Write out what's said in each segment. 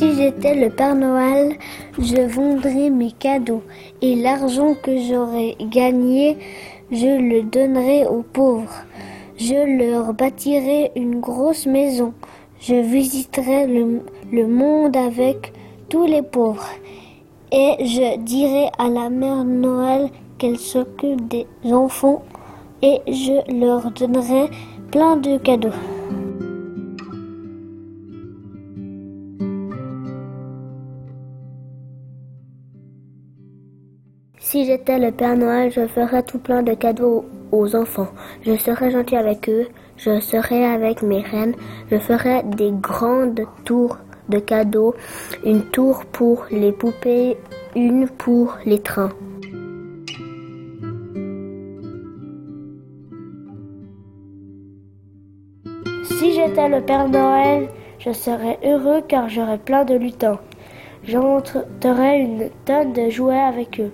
j'étais le Père Noël, je vendrais mes cadeaux et l'argent que j'aurais gagné, je le donnerais aux pauvres. Je leur bâtirai une grosse maison. Je visiterai le, monde avec tous les pauvres. Et je dirai à la mère Noël qu'elle s'occupe des enfants et je leur donnerai plein de cadeaux. Si j'étais le Père Noël, je ferais tout plein de cadeaux aux enfants. Je serais gentil avec eux, je serais avec mes reines, je ferais des grandes tours de cadeaux, une tour pour les poupées, une pour les trains. Si j'étais le Père Noël, je serais heureux car j'aurais plein de lutins. J'entrerais une tonne de jouets avec eux.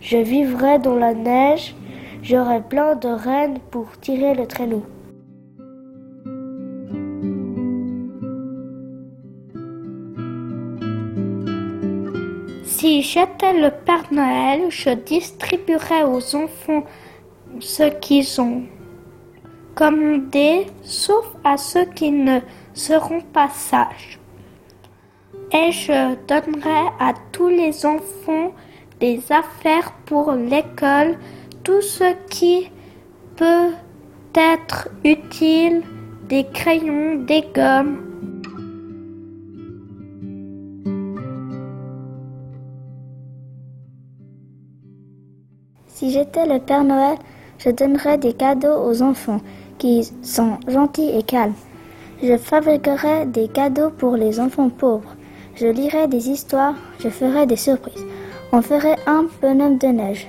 Je vivrai dans la neige, j'aurai plein de rennes pour tirer le traîneau. Si j'étais le Père Noël, je distribuerais aux enfants ce qu'ils ont commandé, sauf à ceux qui ne seront pas sages. Et je donnerai à tous les enfants des affaires pour l'école, tout ce qui peut être utile, des crayons, des gommes. Si j'étais le Père Noël, je donnerais des cadeaux aux enfants qui sont gentils et calmes. Je fabriquerais des cadeaux pour les enfants pauvres. Je lirais des histoires, je ferais des surprises. On ferait un bonhomme de neige.